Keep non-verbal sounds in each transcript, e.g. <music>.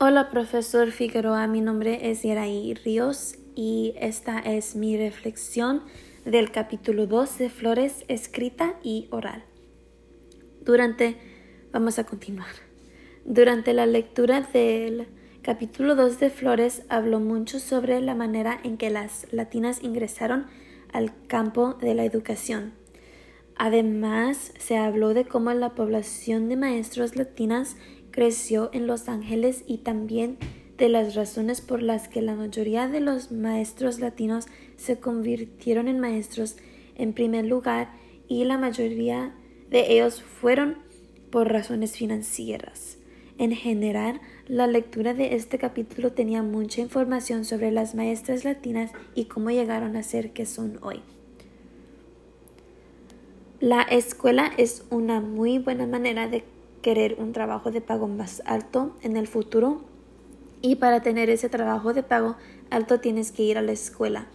Hola, profesor Figueroa. Mi nombre es Yeraí Ríos y esta es mi reflexión del capítulo 2 de Flores escrita y oral. Durante, vamos a continuar. Durante la lectura del capítulo 2 de Flores habló mucho sobre la manera en que las latinas ingresaron al campo de la educación. Además, se habló de cómo la población de maestros latinas creció en Los Ángeles y también de las razones por las que la mayoría de los maestros latinos se convirtieron en maestros en primer lugar y la mayoría de ellos fueron por razones financieras. En general, la lectura de este capítulo tenía mucha información sobre las maestras latinas y cómo llegaron a ser que son hoy. La escuela es una muy buena manera de querer un trabajo de pago más alto en el futuro y para tener ese trabajo de pago alto tienes que ir a la escuela.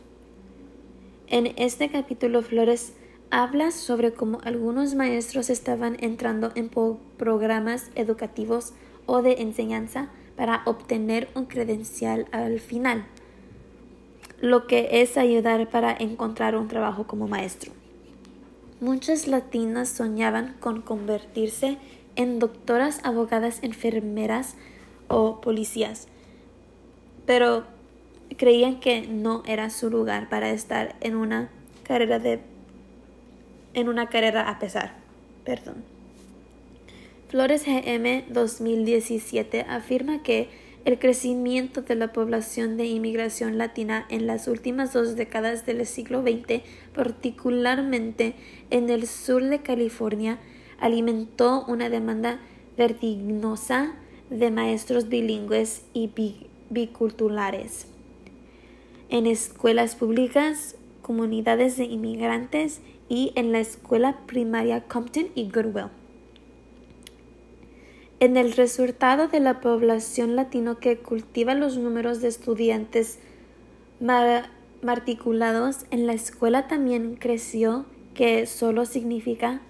En este capítulo Flores habla sobre cómo algunos maestros estaban entrando en programas educativos o de enseñanza para obtener un credencial al final, lo que es ayudar para encontrar un trabajo como maestro. Muchas latinas soñaban con convertirse en doctoras, abogadas, enfermeras o policías, pero creían que no era su lugar para estar en una carrera de en una carrera a pesar. Perdón. Flores GM 2017 afirma que el crecimiento de la población de inmigración latina en las últimas dos décadas del siglo XX, particularmente en el sur de California, alimentó una demanda vertiginosa de maestros bilingües y biculturales. En escuelas públicas, comunidades de inmigrantes y en la escuela primaria Compton y Goodwill. En el resultado de la población latino que cultiva los números de estudiantes matriculados en la escuela también creció, que solo significa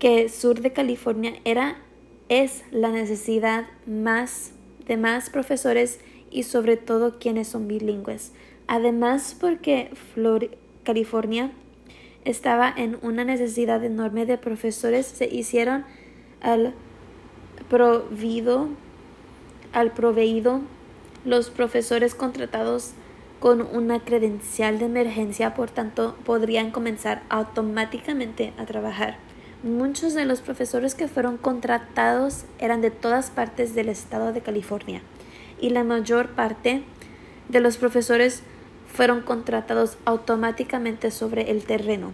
que sur de California era es la necesidad más de más profesores y sobre todo quienes son bilingües. Además porque California estaba en una necesidad enorme de profesores, se hicieron al provido al proveído los profesores contratados con una credencial de emergencia, por tanto, podrían comenzar automáticamente a trabajar. Muchos de los profesores que fueron contratados eran de todas partes del estado de California y la mayor parte de los profesores fueron contratados automáticamente sobre el terreno.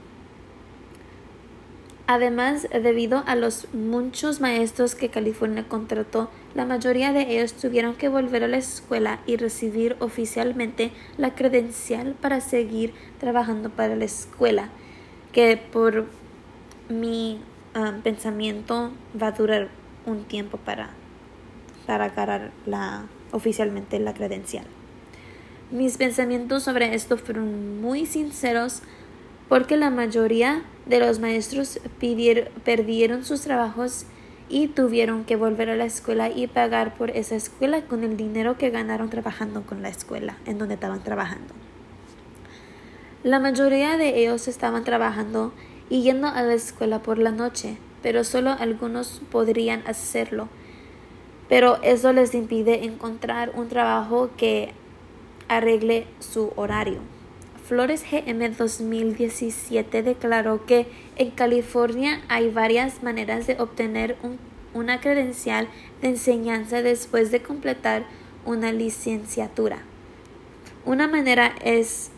Además, debido a los muchos maestros que California contrató, la mayoría de ellos tuvieron que volver a la escuela y recibir oficialmente la credencial para seguir trabajando para la escuela, que por mi um, pensamiento va a durar un tiempo para, para la, oficialmente la credencial. Mis pensamientos sobre esto fueron muy sinceros porque la mayoría de los maestros perdieron sus trabajos y tuvieron que volver a la escuela y pagar por esa escuela con el dinero que ganaron trabajando con la escuela en donde estaban trabajando. La mayoría de ellos estaban trabajando y yendo a la escuela por la noche, pero solo algunos podrían hacerlo. Pero eso les impide encontrar un trabajo que arregle su horario. Flores GM 2017 declaró que en California hay varias maneras de obtener una credencial de enseñanza después de completar una licenciatura. Una manera es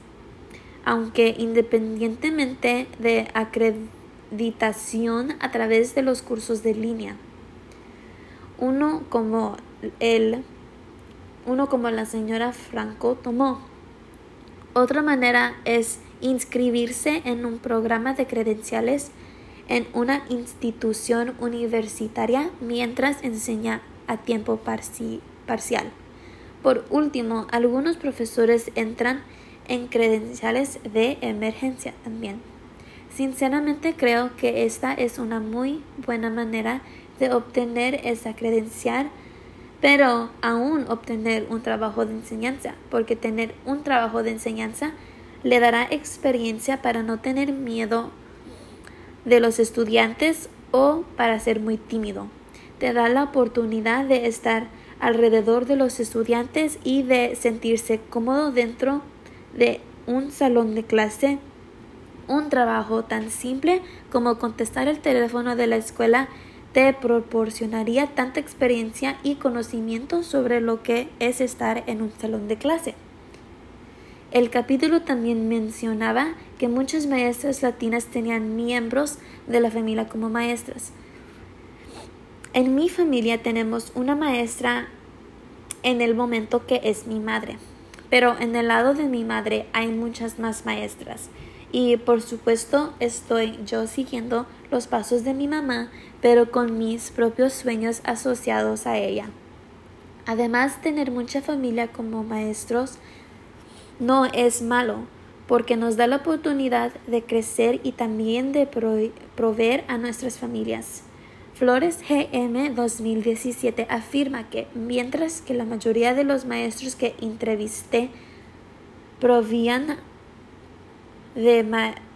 aunque independientemente de acreditación a través de los cursos de línea. Uno como el uno como la señora Franco tomó. Otra manera es inscribirse en un programa de credenciales en una institución universitaria mientras enseña a tiempo parcial. Por último, algunos profesores entran en credenciales de emergencia también. Sinceramente creo que esta es una muy buena manera de obtener esa credencial pero aún obtener un trabajo de enseñanza, porque tener un trabajo de enseñanza le dará experiencia para no tener miedo de los estudiantes o para ser muy tímido. Te da la oportunidad de estar alrededor de los estudiantes y de sentirse cómodo dentro de un salón de clase. Un trabajo tan simple como contestar el teléfono de la escuela te proporcionaría tanta experiencia y conocimiento sobre lo que es estar en un salón de clase. El capítulo también mencionaba que muchas maestras latinas tenían miembros de la familia como maestras. En mi familia tenemos una maestra en el momento que es mi madre, pero en el lado de mi madre hay muchas más maestras. Y por supuesto estoy yo siguiendo los pasos de mi mamá, pero con mis propios sueños asociados a ella. Además, tener mucha familia como maestros no es malo, porque nos da la oportunidad de crecer y también de proveer a nuestras familias. Flores GM 2017 afirma que mientras que la mayoría de los maestros que entrevisté provían de,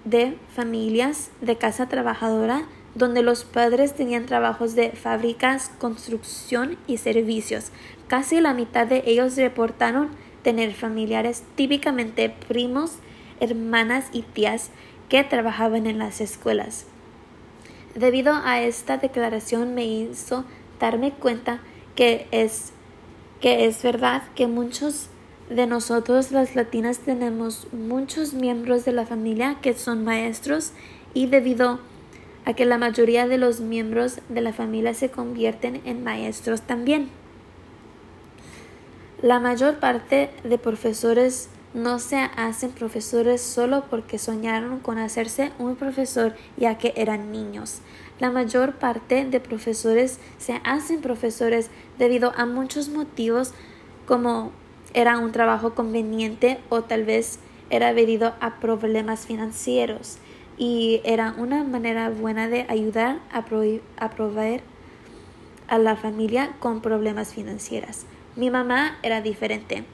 de familias de casa trabajadora donde los padres tenían trabajos de fábricas, construcción y servicios. Casi la mitad de ellos reportaron tener familiares típicamente primos, hermanas y tías que trabajaban en las escuelas. Debido a esta declaración me hizo darme cuenta que es que es verdad que muchos de nosotros las latinas tenemos muchos miembros de la familia que son maestros y debido a que la mayoría de los miembros de la familia se convierten en maestros también. La mayor parte de profesores no se hacen profesores solo porque soñaron con hacerse un profesor ya que eran niños. La mayor parte de profesores se hacen profesores debido a muchos motivos como era un trabajo conveniente o tal vez era debido a problemas financieros y era una manera buena de ayudar a, proveer a la familia con problemas financieros. Mi mamá era diferente.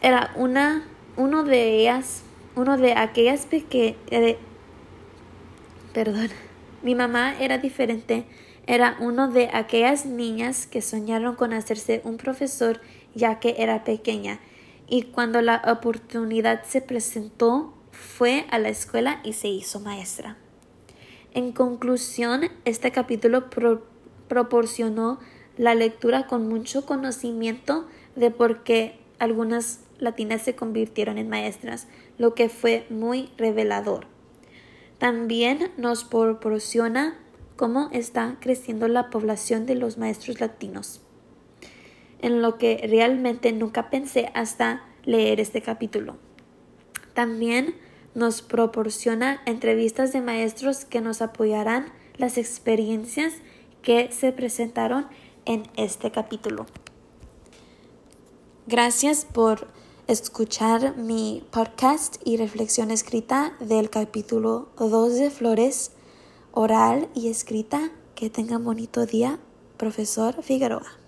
Era una, uno de ellas, uno de aquellas pequeñas, eh, perdón, <laughs> mi mamá era diferente. Era uno de aquellas niñas que soñaron con hacerse un profesor ya que era pequeña y cuando la oportunidad se presentó fue a la escuela y se hizo maestra. En conclusión, este capítulo proporcionó la lectura con mucho conocimiento de por qué algunas latinas se convirtieron en maestras, lo que fue muy revelador. También nos proporciona cómo está creciendo la población de los maestros latinos en lo que realmente nunca pensé hasta leer este capítulo. También nos proporciona entrevistas de maestros que nos apoyarán las experiencias que se presentaron en este capítulo. Gracias por escuchar mi podcast y reflexión escrita del capítulo 2 de Flores, oral y escrita. Que tengan bonito día, profesor Figueroa.